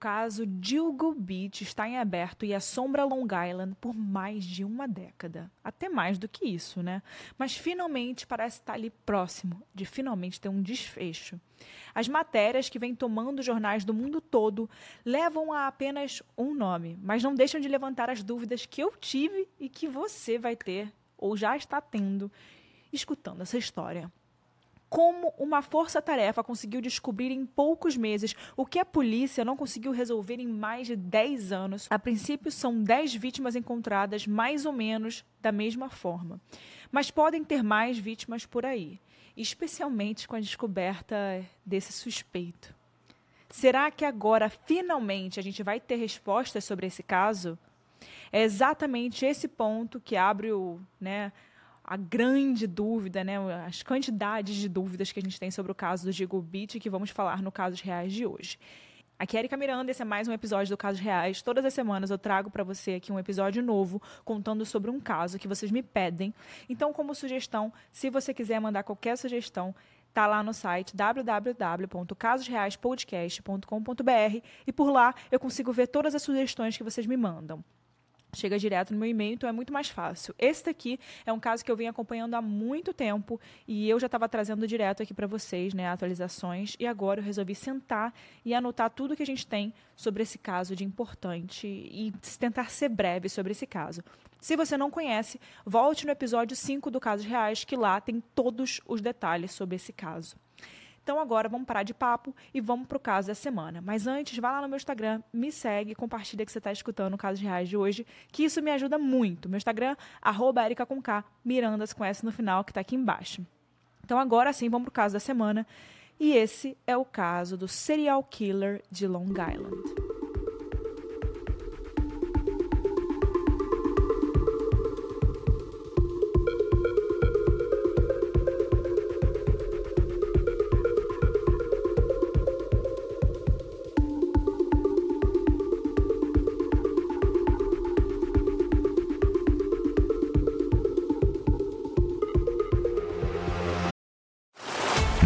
caso Dilgo Beach está em aberto e assombra Long Island por mais de uma década. Até mais do que isso, né? Mas finalmente parece estar ali próximo de finalmente ter um desfecho. As matérias que vêm tomando jornais do mundo todo levam a apenas um nome, mas não deixam de levantar as dúvidas que eu tive e que você vai ter ou já está tendo escutando essa história como uma força-tarefa conseguiu descobrir em poucos meses o que a polícia não conseguiu resolver em mais de 10 anos. A princípio, são 10 vítimas encontradas mais ou menos da mesma forma. Mas podem ter mais vítimas por aí, especialmente com a descoberta desse suspeito. Será que agora, finalmente, a gente vai ter respostas sobre esse caso? É exatamente esse ponto que abre o, né, a grande dúvida, né, as quantidades de dúvidas que a gente tem sobre o caso do Diego Beat que vamos falar no Casos Reais de hoje. Aqui é Erika Miranda, esse é mais um episódio do Casos Reais. Todas as semanas eu trago para você aqui um episódio novo contando sobre um caso que vocês me pedem. Então, como sugestão, se você quiser mandar qualquer sugestão, tá lá no site www.casosreaispodcast.com.br e por lá eu consigo ver todas as sugestões que vocês me mandam chega direto no meu e-mail, então é muito mais fácil. Esse daqui é um caso que eu venho acompanhando há muito tempo e eu já estava trazendo direto aqui para vocês, né, atualizações, e agora eu resolvi sentar e anotar tudo que a gente tem sobre esse caso de importante e tentar ser breve sobre esse caso. Se você não conhece, volte no episódio 5 do Casos Reais, que lá tem todos os detalhes sobre esse caso. Então agora vamos parar de papo e vamos para o caso da semana. Mas antes, vá lá no meu Instagram, me segue, compartilha que você está escutando o Caso Reais de hoje, que isso me ajuda muito. Meu Instagram, arroba Erika com K, Mirandas com S no final, que está aqui embaixo. Então agora sim, vamos para o caso da semana. E esse é o caso do serial killer de Long Island.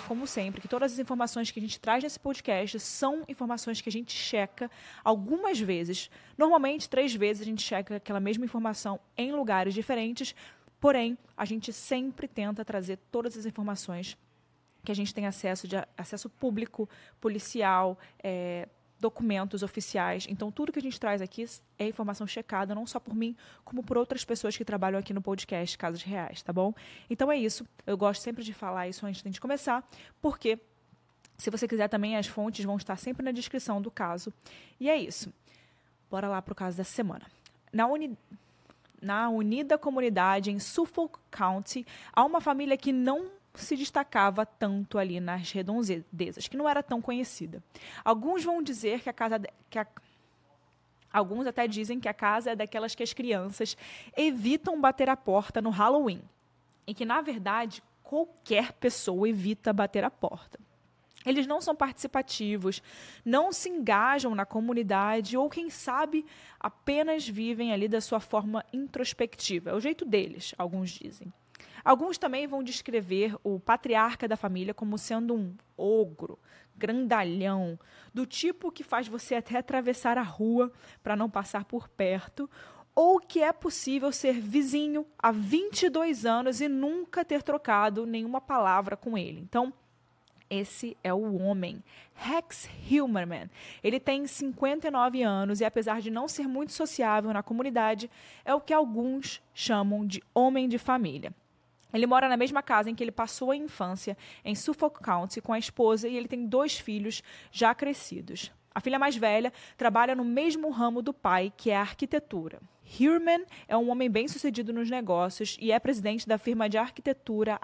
lembrar, como sempre, que todas as informações que a gente traz nesse podcast são informações que a gente checa algumas vezes. Normalmente, três vezes a gente checa aquela mesma informação em lugares diferentes, porém, a gente sempre tenta trazer todas as informações que a gente tem acesso de acesso público, policial, é, documentos oficiais. Então, tudo que a gente traz aqui é informação checada, não só por mim, como por outras pessoas que trabalham aqui no podcast Casos Reais, tá bom? Então é isso. Eu gosto sempre de falar isso antes de começar, porque se você quiser também, as fontes vão estar sempre na descrição do caso. E é isso. Bora lá para o caso da semana. Na uni na unida comunidade em Suffolk County, há uma família que não se destacava tanto ali nas redondezas, que não era tão conhecida. Alguns vão dizer que a casa que a, alguns até dizem que a casa é daquelas que as crianças evitam bater a porta no Halloween, e que na verdade qualquer pessoa evita bater a porta. Eles não são participativos, não se engajam na comunidade ou, quem sabe, apenas vivem ali da sua forma introspectiva. É o jeito deles, alguns dizem. Alguns também vão descrever o patriarca da família como sendo um ogro, grandalhão, do tipo que faz você até atravessar a rua para não passar por perto, ou que é possível ser vizinho há 22 anos e nunca ter trocado nenhuma palavra com ele. Então, esse é o homem, Rex Hilmerman. Ele tem 59 anos e, apesar de não ser muito sociável na comunidade, é o que alguns chamam de homem de família. Ele mora na mesma casa em que ele passou a infância, em Suffolk County, com a esposa, e ele tem dois filhos já crescidos. A filha mais velha trabalha no mesmo ramo do pai, que é a arquitetura. Hirman é um homem bem-sucedido nos negócios e é presidente da firma de arquitetura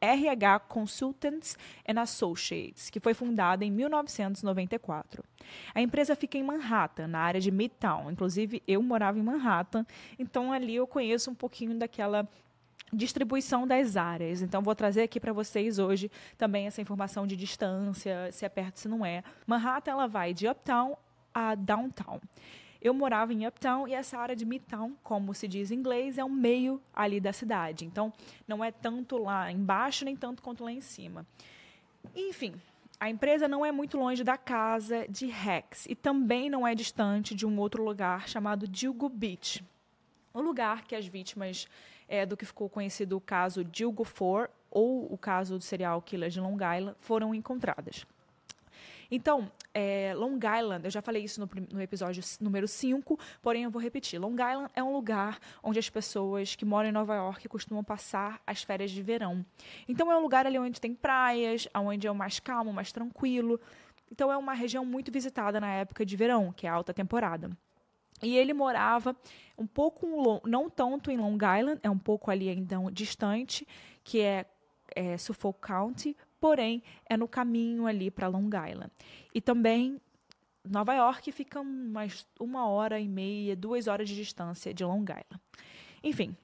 RH Consultants and Associates, que foi fundada em 1994. A empresa fica em Manhattan, na área de Midtown. Inclusive, eu morava em Manhattan, então ali eu conheço um pouquinho daquela distribuição das áreas. Então, vou trazer aqui para vocês hoje também essa informação de distância, se é perto, se não é. Manhattan, ela vai de uptown a downtown. Eu morava em Uptown e essa área de Midtown, como se diz em inglês, é o meio ali da cidade. Então, não é tanto lá embaixo, nem tanto quanto lá em cima. Enfim, a empresa não é muito longe da casa de Rex e também não é distante de um outro lugar chamado Dilgo Beach. O lugar que as vítimas é, do que ficou conhecido o caso Dilgo 4 ou o caso do serial killer de Long Island foram encontradas. Então, é, Long Island, eu já falei isso no, no episódio número 5, porém eu vou repetir. Long Island é um lugar onde as pessoas que moram em Nova York costumam passar as férias de verão. Então, é um lugar ali onde tem praias, onde é o mais calmo, mais tranquilo. Então, é uma região muito visitada na época de verão, que é a alta temporada. E ele morava um pouco, não tanto em Long Island, é um pouco ali ainda distante, que é, é Suffolk County, porém é no caminho ali para Long Island. E também Nova York fica umas uma hora e meia, duas horas de distância de Long Island. Enfim,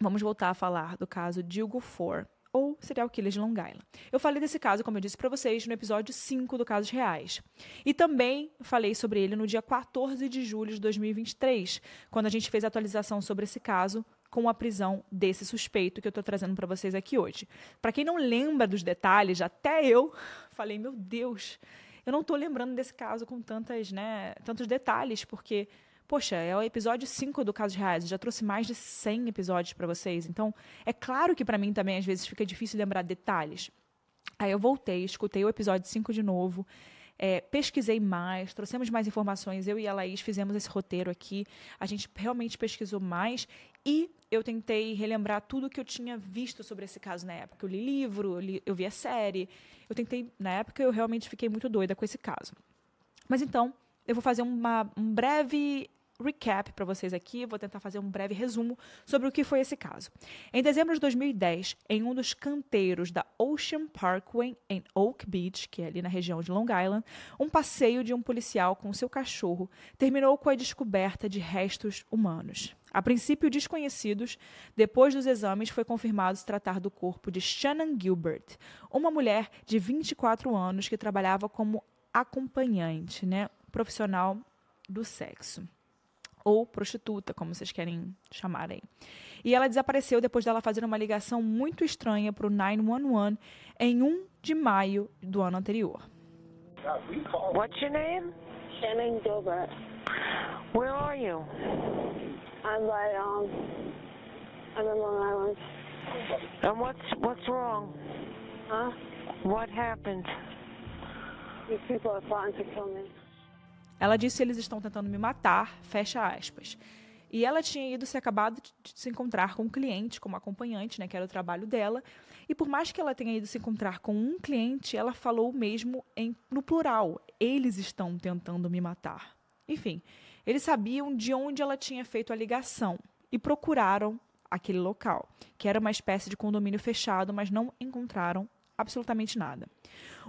vamos voltar a falar do caso Dilgo Four, ou serial killer de Long Island. Eu falei desse caso, como eu disse para vocês, no episódio 5 do Casos Reais. E também falei sobre ele no dia 14 de julho de 2023, quando a gente fez a atualização sobre esse caso com a prisão desse suspeito que eu estou trazendo para vocês aqui hoje. Para quem não lembra dos detalhes, até eu falei, meu Deus, eu não estou lembrando desse caso com tantas, né, tantos detalhes, porque, poxa, é o episódio 5 do Casos Reais, eu já trouxe mais de 100 episódios para vocês, então é claro que para mim também às vezes fica difícil lembrar detalhes. Aí eu voltei, escutei o episódio 5 de novo, é, pesquisei mais, trouxemos mais informações. Eu e a Laís fizemos esse roteiro aqui. A gente realmente pesquisou mais e eu tentei relembrar tudo que eu tinha visto sobre esse caso na época. Eu li livro, eu, li, eu vi a série. Eu tentei, na época, eu realmente fiquei muito doida com esse caso. Mas então, eu vou fazer uma, um breve recap para vocês aqui, vou tentar fazer um breve resumo sobre o que foi esse caso. Em dezembro de 2010, em um dos canteiros da Ocean Parkway em Oak Beach, que é ali na região de Long Island, um passeio de um policial com seu cachorro terminou com a descoberta de restos humanos. A princípio desconhecidos, depois dos exames foi confirmado se tratar do corpo de Shannon Gilbert, uma mulher de 24 anos que trabalhava como acompanhante, né, profissional do sexo ou prostituta, como vocês querem chamar aí. E ela desapareceu depois dela fazer uma ligação muito estranha para o 911 em 1 de maio do ano anterior. What's your name? Shannon Gilbert. Where are you? I'm by um I'm in Long Island. And what's what's wrong? Huh? What happened? These people are plotting to kill me. Ela disse eles estão tentando me matar, fecha aspas. E ela tinha ido se acabado de se encontrar com um cliente, como acompanhante, né, que era o trabalho dela. E por mais que ela tenha ido se encontrar com um cliente, ela falou mesmo em, no plural: eles estão tentando me matar. Enfim, eles sabiam de onde ela tinha feito a ligação e procuraram aquele local, que era uma espécie de condomínio fechado, mas não encontraram absolutamente nada.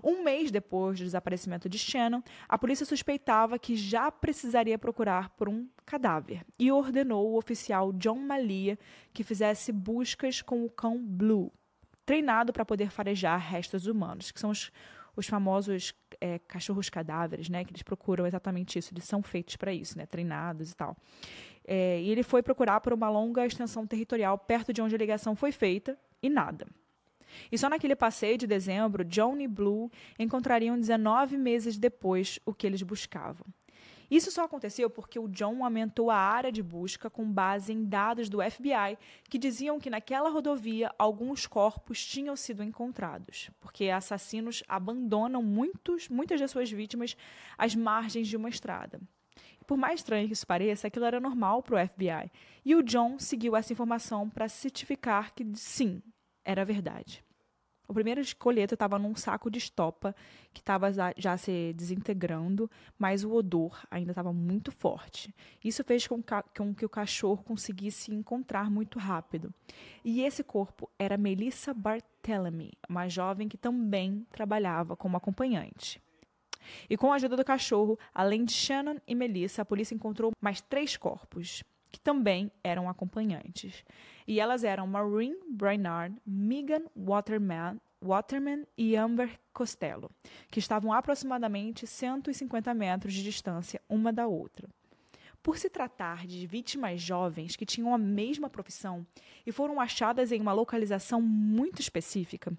Um mês depois do desaparecimento de Shannon, a polícia suspeitava que já precisaria procurar por um cadáver e ordenou o oficial John Malia que fizesse buscas com o cão Blue, treinado para poder farejar restos humanos, que são os, os famosos é, cachorros cadáveres, né? Que eles procuram exatamente isso, eles são feitos para isso, né? Treinados e tal. É, e ele foi procurar por uma longa extensão territorial perto de onde a ligação foi feita e nada. E só naquele passeio de dezembro, John e Blue encontrariam 19 meses depois o que eles buscavam. Isso só aconteceu porque o John aumentou a área de busca com base em dados do FBI que diziam que naquela rodovia alguns corpos tinham sido encontrados, porque assassinos abandonam muitos, muitas de suas vítimas às margens de uma estrada. E por mais estranho que isso pareça, aquilo era normal para o FBI. E o John seguiu essa informação para certificar que sim, era verdade. O primeiro esqueleto estava num saco de estopa que estava já se desintegrando, mas o odor ainda estava muito forte. Isso fez com, que o cachorro conseguisse encontrar muito rápido. E esse corpo era Melissa Barthélemy, uma jovem que também trabalhava como acompanhante. E com a ajuda do cachorro, além de Shannon e Melissa, a polícia encontrou mais três corpos, que também eram acompanhantes. E elas eram Maureen Brainard, Megan Waterman, Waterman e Amber Costello, que estavam a aproximadamente 150 metros de distância uma da outra. Por se tratar de vítimas jovens que tinham a mesma profissão e foram achadas em uma localização muito específica,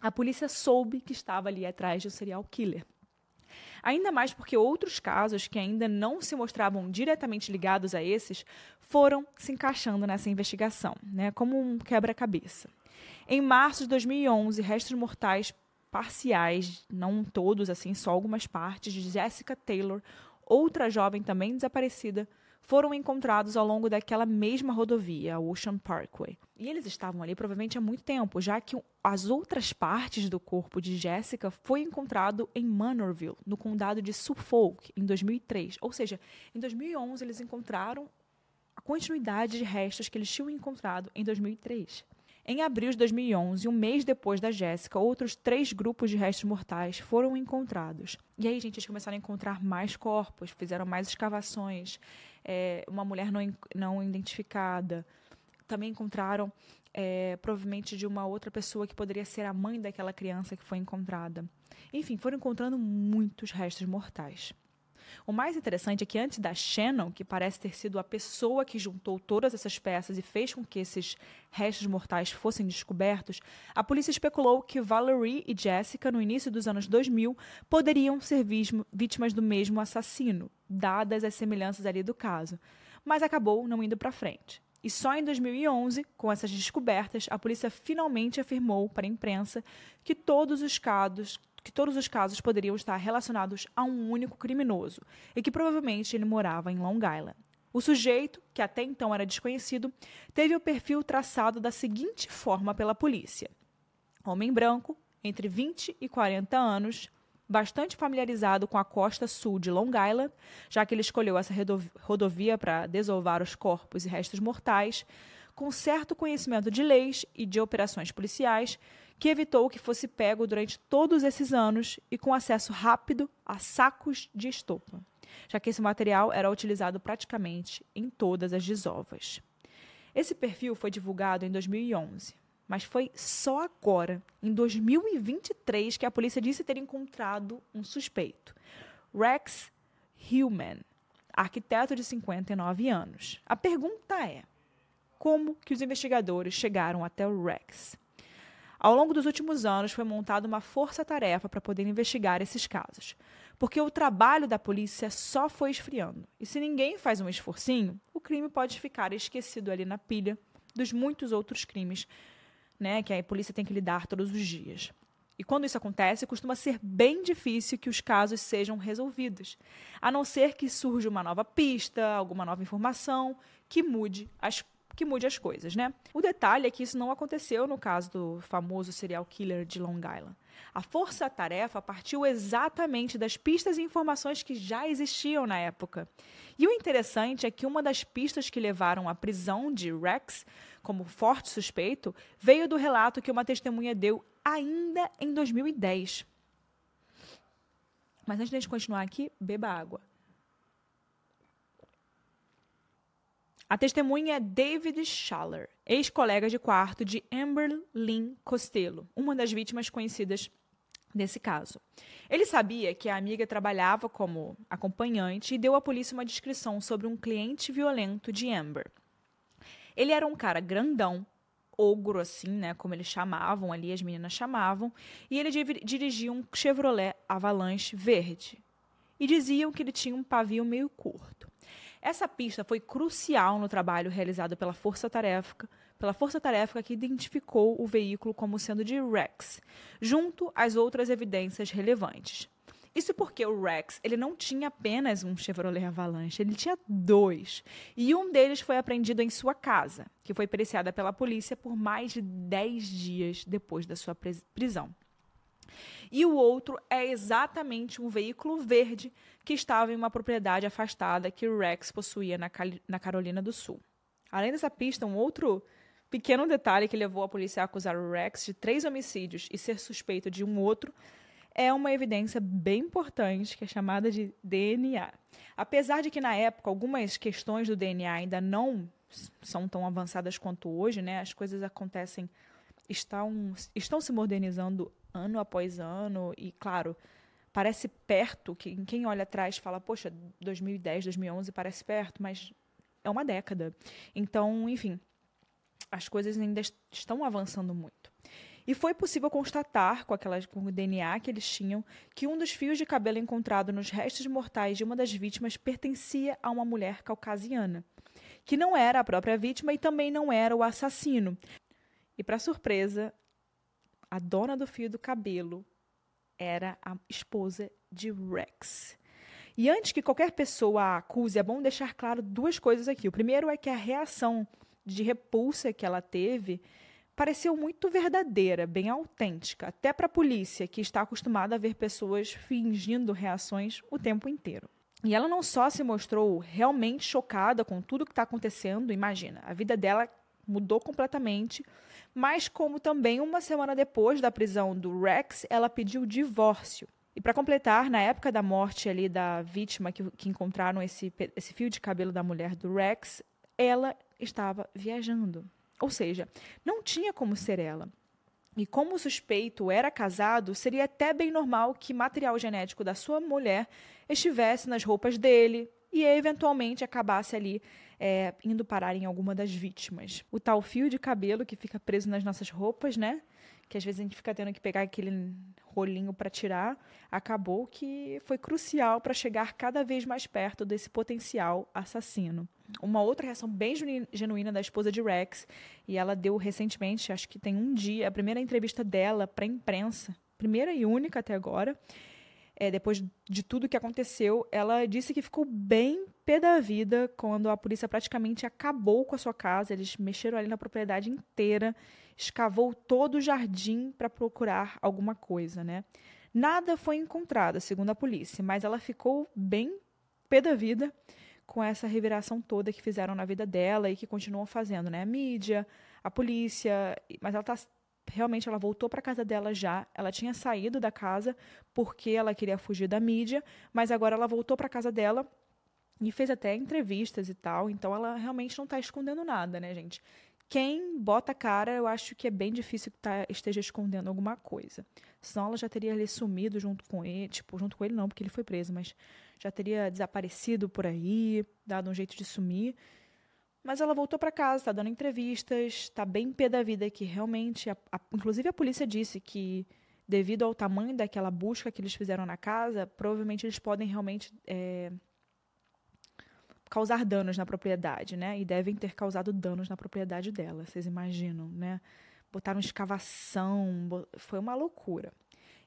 a polícia soube que estava ali atrás de um serial killer. Ainda mais porque outros casos que ainda não se mostravam diretamente ligados a esses foram se encaixando nessa investigação, né, como um quebra-cabeça. Em março de 2011, restos mortais parciais, não todos assim, só algumas partes de Jessica Taylor, outra jovem também desaparecida, foram encontrados ao longo daquela mesma rodovia, a Ocean Parkway. E eles estavam ali provavelmente há muito tempo, já que as outras partes do corpo de Jessica foi encontrado em Manorville, no condado de Suffolk, em 2003. Ou seja, em 2011 eles encontraram a continuidade de restos que eles tinham encontrado em 2003. Em abril de 2011, um mês depois da Jéssica, outros três grupos de restos mortais foram encontrados. E aí, gente, eles começaram a encontrar mais corpos, fizeram mais escavações, é, uma mulher não, não identificada. Também encontraram, é, provavelmente, de uma outra pessoa que poderia ser a mãe daquela criança que foi encontrada. Enfim, foram encontrando muitos restos mortais. O mais interessante é que antes da Shannon, que parece ter sido a pessoa que juntou todas essas peças e fez com que esses restos mortais fossem descobertos, a polícia especulou que Valerie e Jessica, no início dos anos 2000, poderiam ser vítimas do mesmo assassino, dadas as semelhanças ali do caso, mas acabou não indo para frente. E só em 2011, com essas descobertas, a polícia finalmente afirmou para a imprensa que todos os casos que todos os casos poderiam estar relacionados a um único criminoso e que provavelmente ele morava em Long Island. O sujeito, que até então era desconhecido, teve o perfil traçado da seguinte forma pela polícia: homem branco, entre 20 e 40 anos, bastante familiarizado com a costa sul de Long Island, já que ele escolheu essa rodovia para desovar os corpos e restos mortais, com certo conhecimento de leis e de operações policiais que evitou que fosse pego durante todos esses anos e com acesso rápido a sacos de estopa, já que esse material era utilizado praticamente em todas as desovas. Esse perfil foi divulgado em 2011, mas foi só agora, em 2023, que a polícia disse ter encontrado um suspeito, Rex Hillman, arquiteto de 59 anos. A pergunta é: como que os investigadores chegaram até o Rex? Ao longo dos últimos anos, foi montada uma força-tarefa para poder investigar esses casos, porque o trabalho da polícia só foi esfriando. E se ninguém faz um esforcinho, o crime pode ficar esquecido ali na pilha dos muitos outros crimes né, que a polícia tem que lidar todos os dias. E quando isso acontece, costuma ser bem difícil que os casos sejam resolvidos, a não ser que surja uma nova pista, alguma nova informação que mude as que mude as coisas, né? O detalhe é que isso não aconteceu no caso do famoso serial killer de Long Island. A força-tarefa partiu exatamente das pistas e informações que já existiam na época. E o interessante é que uma das pistas que levaram à prisão de Rex como forte suspeito veio do relato que uma testemunha deu ainda em 2010. Mas antes de a gente continuar aqui, beba água. A testemunha é David Schaller, ex-colega de quarto de Amber Lynn Costello, uma das vítimas conhecidas desse caso. Ele sabia que a amiga trabalhava como acompanhante e deu à polícia uma descrição sobre um cliente violento de Amber. Ele era um cara grandão, ogro assim, né, como eles chamavam ali, as meninas chamavam, e ele dirigia um Chevrolet Avalanche verde. E diziam que ele tinha um pavio meio curto. Essa pista foi crucial no trabalho realizado pela Força Tarefa, pela Força Tarefa que identificou o veículo como sendo de Rex, junto às outras evidências relevantes. Isso porque o Rex, ele não tinha apenas um Chevrolet Avalanche, ele tinha dois. E um deles foi apreendido em sua casa, que foi periciada pela polícia por mais de 10 dias depois da sua prisão. E o outro é exatamente um veículo verde que estava em uma propriedade afastada que o Rex possuía na, na Carolina do Sul. Além dessa pista, um outro pequeno detalhe que levou a polícia a acusar o Rex de três homicídios e ser suspeito de um outro é uma evidência bem importante que é chamada de DNA. Apesar de que na época algumas questões do DNA ainda não são tão avançadas quanto hoje, né? As coisas acontecem, estão, estão se modernizando ano após ano e, claro, parece perto, que quem olha atrás fala, poxa, 2010, 2011 parece perto, mas é uma década. Então, enfim, as coisas ainda estão avançando muito. E foi possível constatar, com, aquelas, com o DNA que eles tinham, que um dos fios de cabelo encontrado nos restos mortais de uma das vítimas pertencia a uma mulher caucasiana, que não era a própria vítima e também não era o assassino. E, para surpresa, a dona do fio do cabelo era a esposa de Rex. E antes que qualquer pessoa a acuse, é bom deixar claro duas coisas aqui. O primeiro é que a reação de repulsa que ela teve pareceu muito verdadeira, bem autêntica, até para a polícia, que está acostumada a ver pessoas fingindo reações o tempo inteiro. E ela não só se mostrou realmente chocada com tudo que está acontecendo, imagina, a vida dela mudou completamente, mas como também uma semana depois da prisão do Rex, ela pediu divórcio. E para completar, na época da morte ali da vítima que, que encontraram esse, esse fio de cabelo da mulher do Rex, ela estava viajando. Ou seja, não tinha como ser ela. E como o suspeito era casado, seria até bem normal que material genético da sua mulher estivesse nas roupas dele e eventualmente acabasse ali é, indo parar em alguma das vítimas. O tal fio de cabelo que fica preso nas nossas roupas, né? Que às vezes a gente fica tendo que pegar aquele rolinho para tirar, acabou que foi crucial para chegar cada vez mais perto desse potencial assassino uma outra reação bem genuína da esposa de Rex, e ela deu recentemente, acho que tem um dia, a primeira entrevista dela para a imprensa, primeira e única até agora. É, depois de tudo que aconteceu, ela disse que ficou bem pé da vida quando a polícia praticamente acabou com a sua casa. Eles mexeram ali na propriedade inteira, escavou todo o jardim para procurar alguma coisa, né? Nada foi encontrado, segundo a polícia, mas ela ficou bem pé da vida com essa reviração toda que fizeram na vida dela e que continuam fazendo, né? A mídia, a polícia, mas ela tá realmente ela voltou para casa dela já. Ela tinha saído da casa porque ela queria fugir da mídia, mas agora ela voltou para casa dela e fez até entrevistas e tal. Então ela realmente não está escondendo nada, né, gente? Quem bota a cara, eu acho que é bem difícil que tá, esteja escondendo alguma coisa. Senão ela já teria ali sumido junto com ele, tipo, junto com ele não, porque ele foi preso, mas já teria desaparecido por aí, dado um jeito de sumir. Mas ela voltou para casa, está dando entrevistas, está bem pé da vida que realmente, a, a, inclusive a polícia disse que devido ao tamanho daquela busca que eles fizeram na casa, provavelmente eles podem realmente é, causar danos na propriedade, né? E devem ter causado danos na propriedade dela, vocês imaginam, né? Botaram escavação, foi uma loucura.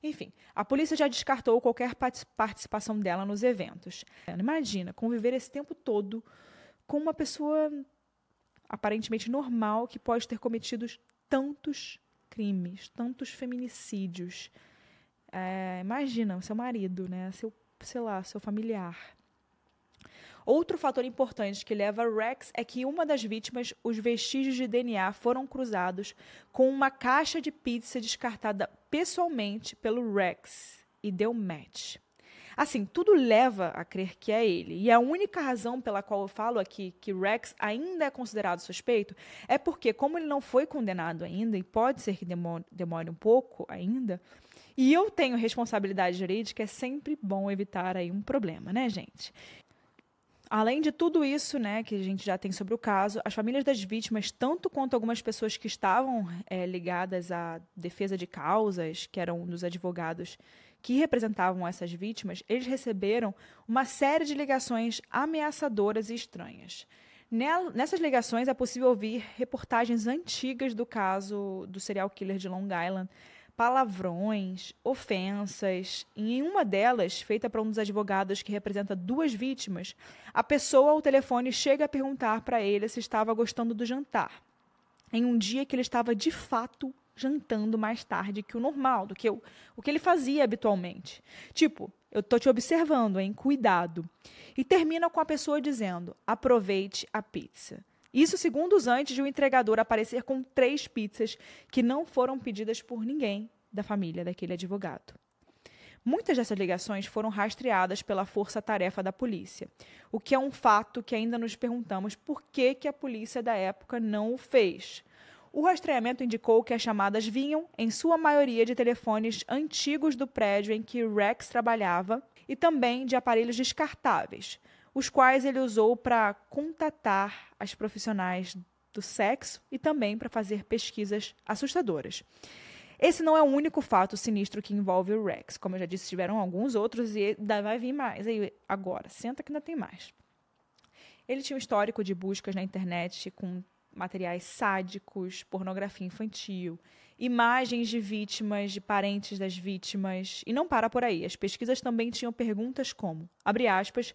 Enfim, a polícia já descartou qualquer participação dela nos eventos. Imagina conviver esse tempo todo com uma pessoa aparentemente normal que pode ter cometido tantos crimes, tantos feminicídios. É, imagina, seu marido, né? Seu, sei lá, seu familiar. Outro fator importante que leva Rex é que uma das vítimas, os vestígios de DNA foram cruzados com uma caixa de pizza descartada pessoalmente pelo Rex e deu match. Assim, tudo leva a crer que é ele. E a única razão pela qual eu falo aqui que Rex ainda é considerado suspeito é porque, como ele não foi condenado ainda, e pode ser que demore, demore um pouco ainda, e eu tenho responsabilidade jurídica, é sempre bom evitar aí um problema, né, gente? Além de tudo isso, né, que a gente já tem sobre o caso, as famílias das vítimas, tanto quanto algumas pessoas que estavam é, ligadas à defesa de causas, que eram dos advogados que representavam essas vítimas, eles receberam uma série de ligações ameaçadoras e estranhas. Nessas ligações é possível ouvir reportagens antigas do caso do serial killer de Long Island, palavrões, ofensas. E em uma delas, feita para um dos advogados que representa duas vítimas, a pessoa ao telefone chega a perguntar para ele se estava gostando do jantar. Em um dia que ele estava de fato jantando mais tarde que o normal, do que o, o que ele fazia habitualmente. Tipo, eu tô te observando, hein? Cuidado. E termina com a pessoa dizendo: aproveite a pizza. Isso segundos antes de o entregador aparecer com três pizzas que não foram pedidas por ninguém da família daquele advogado. Muitas dessas ligações foram rastreadas pela força-tarefa da polícia, o que é um fato que ainda nos perguntamos por que, que a polícia da época não o fez. O rastreamento indicou que as chamadas vinham, em sua maioria, de telefones antigos do prédio em que Rex trabalhava e também de aparelhos descartáveis, os quais ele usou para contatar as profissionais do sexo e também para fazer pesquisas assustadoras. Esse não é o único fato sinistro que envolve o Rex. Como eu já disse, tiveram alguns outros e vai vir mais. Aí, agora, senta que ainda tem mais. Ele tinha um histórico de buscas na internet com materiais sádicos, pornografia infantil, imagens de vítimas, de parentes das vítimas. E não para por aí. As pesquisas também tinham perguntas como, abre aspas,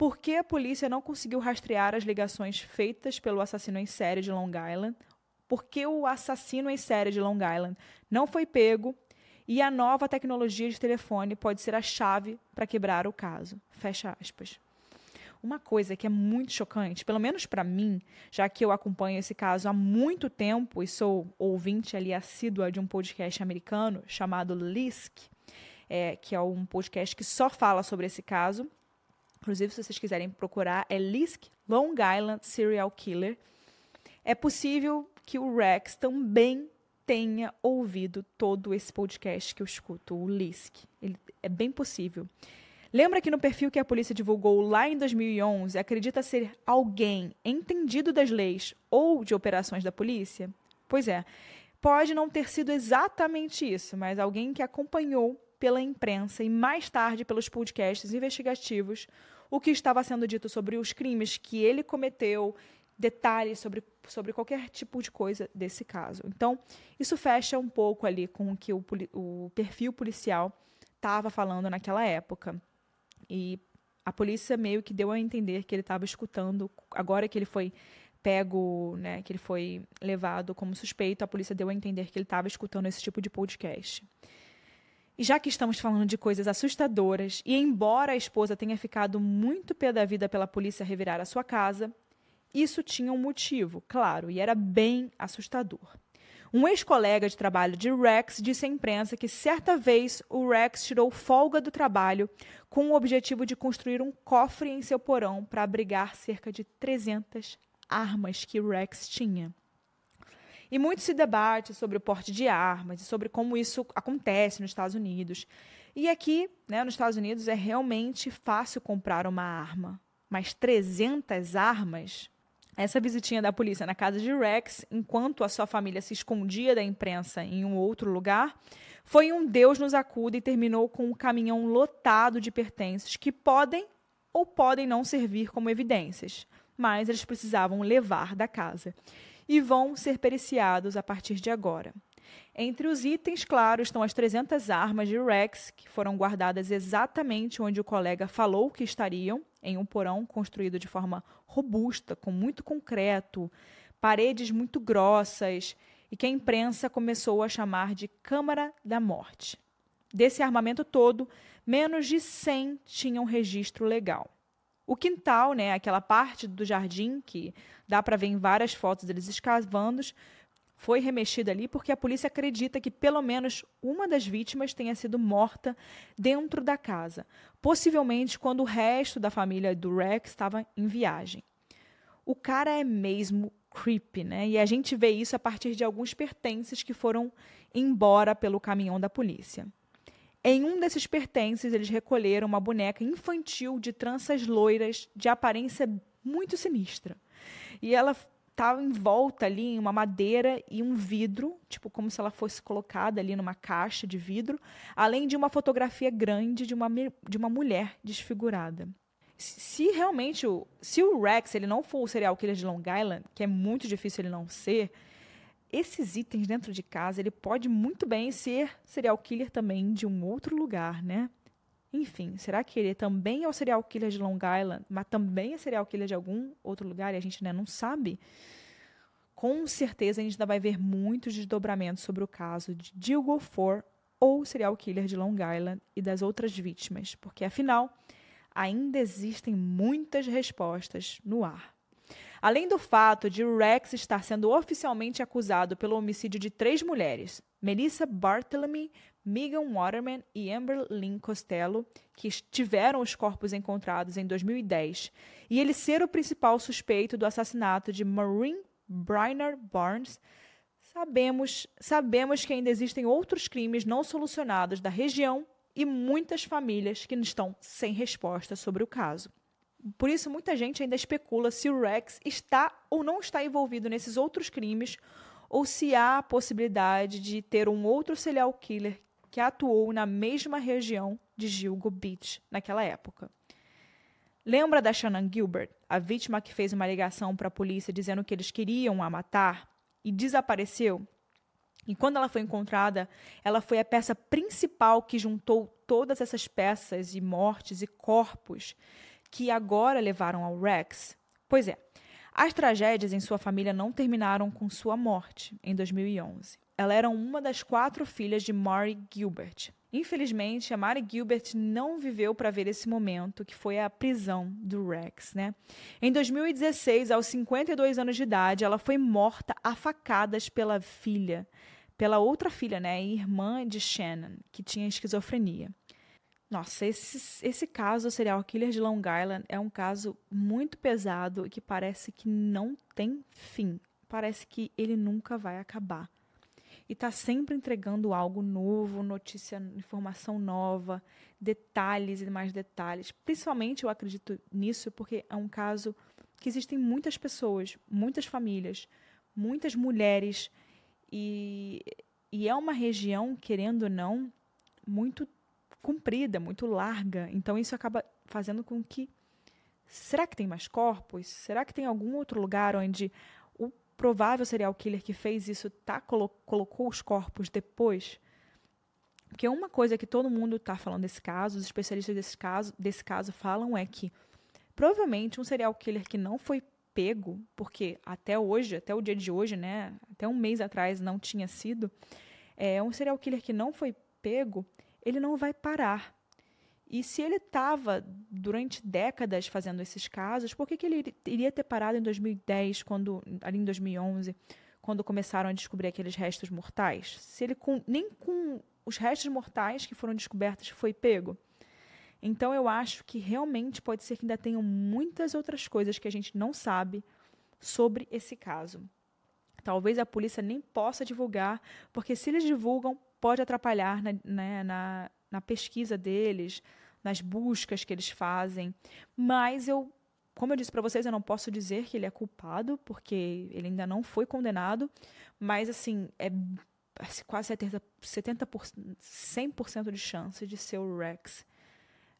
por que a polícia não conseguiu rastrear as ligações feitas pelo assassino em série de Long Island? Por que o assassino em série de Long Island não foi pego? E a nova tecnologia de telefone pode ser a chave para quebrar o caso. Fecha aspas. Uma coisa que é muito chocante, pelo menos para mim, já que eu acompanho esse caso há muito tempo e sou ouvinte ali assídua de um podcast americano chamado Lisk, é, que é um podcast que só fala sobre esse caso. Inclusive, se vocês quiserem procurar, é Lisk Long Island Serial Killer. É possível que o Rex também tenha ouvido todo esse podcast que eu escuto, o Lisk. Ele, é bem possível. Lembra que no perfil que a polícia divulgou lá em 2011 acredita ser alguém entendido das leis ou de operações da polícia? Pois é, pode não ter sido exatamente isso, mas alguém que acompanhou pela imprensa e mais tarde pelos podcasts investigativos o que estava sendo dito sobre os crimes que ele cometeu, detalhes sobre, sobre qualquer tipo de coisa desse caso. Então, isso fecha um pouco ali com o que o, o perfil policial estava falando naquela época. E a polícia meio que deu a entender que ele estava escutando, agora que ele foi pego, né, que ele foi levado como suspeito, a polícia deu a entender que ele estava escutando esse tipo de podcast. E já que estamos falando de coisas assustadoras, e embora a esposa tenha ficado muito pé da vida pela polícia revirar a sua casa, isso tinha um motivo, claro, e era bem assustador. Um ex-colega de trabalho de Rex disse à imprensa que certa vez o Rex tirou folga do trabalho com o objetivo de construir um cofre em seu porão para abrigar cerca de 300 armas que Rex tinha. E muito se debate sobre o porte de armas e sobre como isso acontece nos Estados Unidos. E aqui, né, nos Estados Unidos, é realmente fácil comprar uma arma. Mas 300 armas? Essa visitinha da polícia na casa de Rex, enquanto a sua família se escondia da imprensa em um outro lugar, foi um Deus nos acuda e terminou com um caminhão lotado de pertences que podem ou podem não servir como evidências, mas eles precisavam levar da casa e vão ser periciados a partir de agora. Entre os itens, claro, estão as 300 armas de Rex, que foram guardadas exatamente onde o colega falou que estariam, em um porão construído de forma robusta, com muito concreto, paredes muito grossas, e que a imprensa começou a chamar de Câmara da Morte. Desse armamento todo, menos de 100 tinham registro legal. O quintal, né, aquela parte do jardim que dá para ver em várias fotos deles escavando, foi remexida ali porque a polícia acredita que pelo menos uma das vítimas tenha sido morta dentro da casa, possivelmente quando o resto da família do Rex estava em viagem. O cara é mesmo creepy, né? E a gente vê isso a partir de alguns pertences que foram embora pelo caminhão da polícia. Em um desses pertences, eles recolheram uma boneca infantil de tranças loiras, de aparência muito sinistra. E ela estava envolta ali em uma madeira e um vidro, tipo como se ela fosse colocada ali numa caixa de vidro, além de uma fotografia grande de uma, de uma mulher desfigurada. Se realmente o, se o Rex ele não for o serial killer de Long Island, que é muito difícil ele não ser, esses itens dentro de casa, ele pode muito bem ser serial killer também de um outro lugar, né? Enfim, será que ele também é o serial killer de Long Island, mas também é serial killer de algum outro lugar e a gente né, não sabe? Com certeza a gente ainda vai ver muitos desdobramentos sobre o caso de Dilgo Ford ou serial killer de Long Island e das outras vítimas, porque afinal ainda existem muitas respostas no ar. Além do fato de Rex estar sendo oficialmente acusado pelo homicídio de três mulheres, Melissa Bartholomew, Megan Waterman e Amber Lynn Costello, que tiveram os corpos encontrados em 2010, e ele ser o principal suspeito do assassinato de Maureen Briner Barnes, sabemos, sabemos que ainda existem outros crimes não solucionados da região e muitas famílias que estão sem resposta sobre o caso. Por isso, muita gente ainda especula se o Rex está ou não está envolvido nesses outros crimes, ou se há a possibilidade de ter um outro serial killer que atuou na mesma região de Gilgo Beach naquela época. Lembra da Shannon Gilbert, a vítima que fez uma ligação para a polícia dizendo que eles queriam a matar e desapareceu? E quando ela foi encontrada, ela foi a peça principal que juntou todas essas peças e mortes e corpos que agora levaram ao Rex? Pois é, as tragédias em sua família não terminaram com sua morte em 2011. Ela era uma das quatro filhas de Mary Gilbert. Infelizmente, a Mary Gilbert não viveu para ver esse momento, que foi a prisão do Rex. Né? Em 2016, aos 52 anos de idade, ela foi morta a facadas pela filha, pela outra filha, né, irmã de Shannon, que tinha esquizofrenia. Nossa, esse, esse caso serial killer de Long Island é um caso muito pesado e que parece que não tem fim. Parece que ele nunca vai acabar. E está sempre entregando algo novo, notícia, informação nova, detalhes e mais detalhes. Principalmente eu acredito nisso porque é um caso que existem muitas pessoas, muitas famílias, muitas mulheres e, e é uma região, querendo ou não, muito comprida, muito larga. Então isso acaba fazendo com que será que tem mais corpos? Será que tem algum outro lugar onde o provável serial killer que fez isso tá colo colocou os corpos depois? Porque uma coisa que todo mundo está falando desse caso, os especialistas desse caso, desse caso falam é que provavelmente um serial killer que não foi pego, porque até hoje, até o dia de hoje, né, até um mês atrás não tinha sido, é um serial killer que não foi pego, ele não vai parar. E se ele estava durante décadas fazendo esses casos, por que, que ele iria ter parado em 2010, quando, ali em 2011, quando começaram a descobrir aqueles restos mortais? Se ele com, nem com os restos mortais que foram descobertos foi pego. Então eu acho que realmente pode ser que ainda tenham muitas outras coisas que a gente não sabe sobre esse caso. Talvez a polícia nem possa divulgar, porque se eles divulgam, pode atrapalhar na, né, na, na pesquisa deles, nas buscas que eles fazem. Mas eu, como eu disse para vocês, eu não posso dizer que ele é culpado, porque ele ainda não foi condenado. Mas, assim, é quase certeza, 70%, 100% de chance de ser o Rex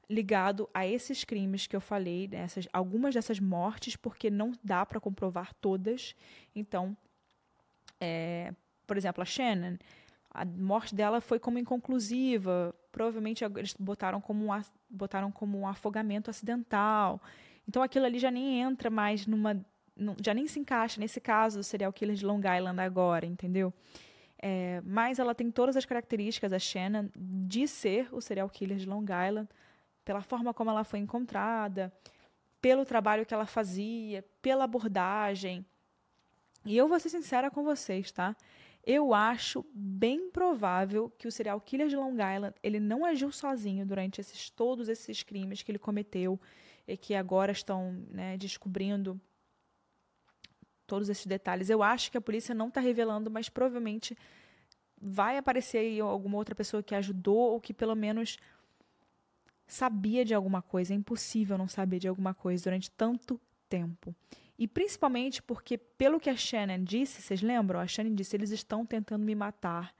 ligado a esses crimes que eu falei, nessas, algumas dessas mortes, porque não dá para comprovar todas. Então, é, por exemplo, a Shannon, a morte dela foi como inconclusiva. Provavelmente eles botaram como um, botaram como um afogamento acidental. Então aquilo ali já nem entra mais numa. Já nem se encaixa nesse caso do serial killer de Long Island agora, entendeu? É, mas ela tem todas as características, a Shannon, de ser o serial killer de Long Island, pela forma como ela foi encontrada, pelo trabalho que ela fazia, pela abordagem. E eu vou ser sincera com vocês, tá? Eu acho bem provável que o serial killer de Long Island ele não agiu sozinho durante esses, todos esses crimes que ele cometeu e que agora estão né, descobrindo todos esses detalhes. Eu acho que a polícia não está revelando, mas provavelmente vai aparecer aí alguma outra pessoa que ajudou ou que pelo menos sabia de alguma coisa. É impossível não saber de alguma coisa durante tanto tempo. E principalmente porque, pelo que a Shannon disse, vocês lembram? A Shannon disse: eles estão tentando me matar.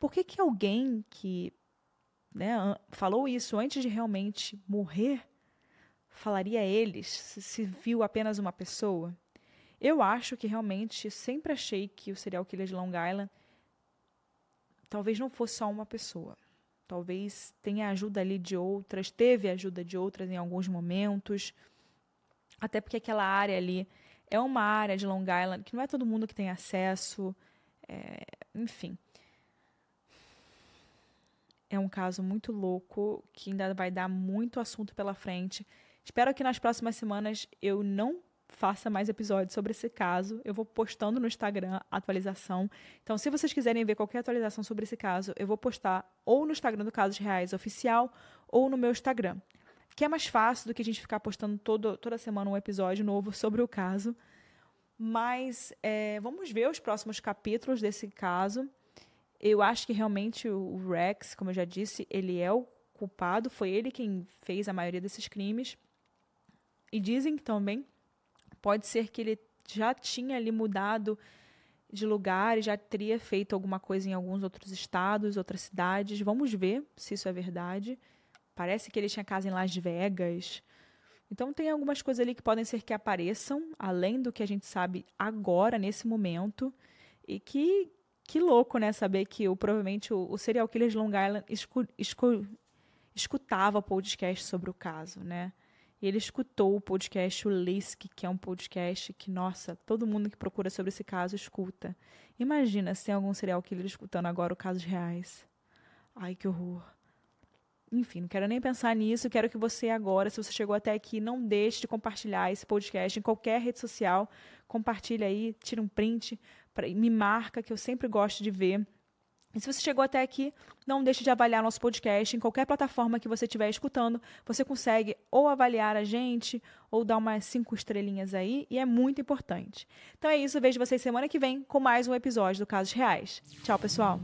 Por que, que alguém que né, falou isso antes de realmente morrer falaria a eles se viu apenas uma pessoa? Eu acho que realmente sempre achei que o serial killer de Long Island talvez não fosse só uma pessoa. Talvez tenha ajuda ali de outras, teve ajuda de outras em alguns momentos. Até porque aquela área ali é uma área de Long Island que não é todo mundo que tem acesso. É, enfim. É um caso muito louco que ainda vai dar muito assunto pela frente. Espero que nas próximas semanas eu não faça mais episódios sobre esse caso. Eu vou postando no Instagram a atualização. Então, se vocês quiserem ver qualquer atualização sobre esse caso, eu vou postar ou no Instagram do Casos Reais Oficial ou no meu Instagram. Que é mais fácil do que a gente ficar postando todo, toda semana um episódio novo sobre o caso. Mas é, vamos ver os próximos capítulos desse caso. Eu acho que realmente o Rex, como eu já disse, ele é o culpado, foi ele quem fez a maioria desses crimes. E dizem também, pode ser que ele já tinha ali mudado de lugar e já teria feito alguma coisa em alguns outros estados, outras cidades. Vamos ver se isso é verdade. Parece que ele tinha casa em Las Vegas. Então tem algumas coisas ali que podem ser que apareçam, além do que a gente sabe agora, nesse momento, e que que louco, né? Saber que o, provavelmente o, o serial killer de Long Island escu, escu, escutava podcast sobre o caso, né? E ele escutou o podcast O Lisk, que é um podcast que, nossa, todo mundo que procura sobre esse caso escuta. Imagina se tem algum serial killer escutando agora o casos reais. Ai, que horror. Enfim, não quero nem pensar nisso. Quero que você agora, se você chegou até aqui, não deixe de compartilhar esse podcast em qualquer rede social. Compartilha aí, tira um print, pra, me marca, que eu sempre gosto de ver. E se você chegou até aqui, não deixe de avaliar nosso podcast em qualquer plataforma que você estiver escutando. Você consegue ou avaliar a gente ou dar umas cinco estrelinhas aí e é muito importante. Então é isso, vejo vocês semana que vem com mais um episódio do Casos Reais. Tchau, pessoal!